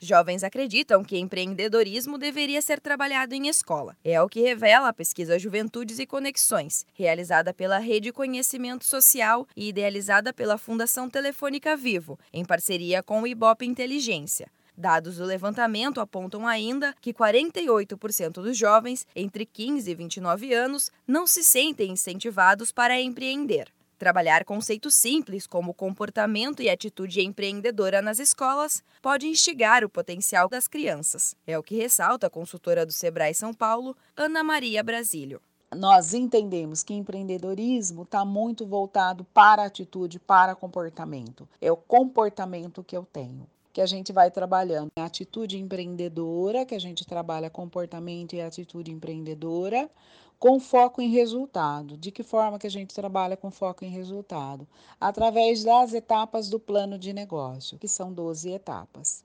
Jovens acreditam que empreendedorismo deveria ser trabalhado em escola. É o que revela a pesquisa Juventudes e Conexões, realizada pela Rede Conhecimento Social e idealizada pela Fundação Telefônica Vivo, em parceria com o Ibope Inteligência. Dados do levantamento apontam ainda que 48% dos jovens entre 15 e 29 anos não se sentem incentivados para empreender. Trabalhar conceitos simples como comportamento e atitude empreendedora nas escolas pode instigar o potencial das crianças. É o que ressalta a consultora do Sebrae São Paulo, Ana Maria Brasílio nós entendemos que empreendedorismo está muito voltado para atitude, para comportamento. É o comportamento que eu tenho que a gente vai trabalhando. A atitude empreendedora, que a gente trabalha comportamento e atitude empreendedora, com foco em resultado. De que forma que a gente trabalha com foco em resultado? Através das etapas do plano de negócio, que são 12 etapas.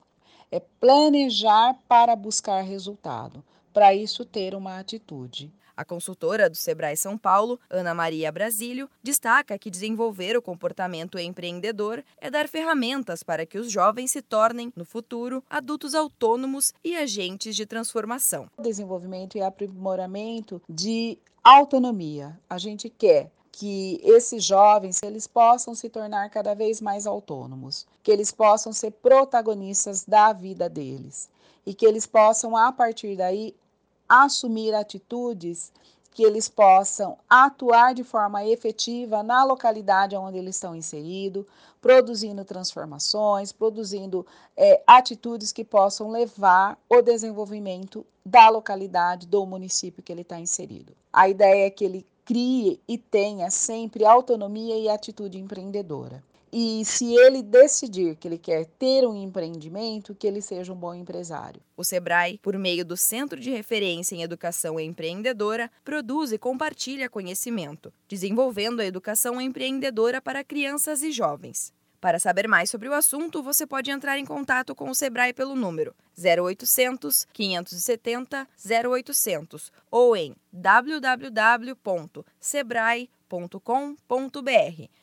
É planejar para buscar resultado. Para isso, ter uma atitude. A consultora do Sebrae São Paulo, Ana Maria Brasílio, destaca que desenvolver o comportamento empreendedor é dar ferramentas para que os jovens se tornem, no futuro, adultos autônomos e agentes de transformação. Desenvolvimento e aprimoramento de autonomia. A gente quer que esses jovens eles possam se tornar cada vez mais autônomos, que eles possam ser protagonistas da vida deles e que eles possam a partir daí assumir atitudes que eles possam atuar de forma efetiva na localidade onde eles estão inseridos, produzindo transformações, produzindo é, atitudes que possam levar o desenvolvimento da localidade, do município que ele está inserido. A ideia é que ele crie e tenha sempre autonomia e atitude empreendedora. E se ele decidir que ele quer ter um empreendimento, que ele seja um bom empresário. O Sebrae, por meio do Centro de Referência em Educação Empreendedora, produz e compartilha conhecimento, desenvolvendo a educação empreendedora para crianças e jovens. Para saber mais sobre o assunto, você pode entrar em contato com o Sebrae pelo número 0800 570 0800 ou em www.sebrae.com.br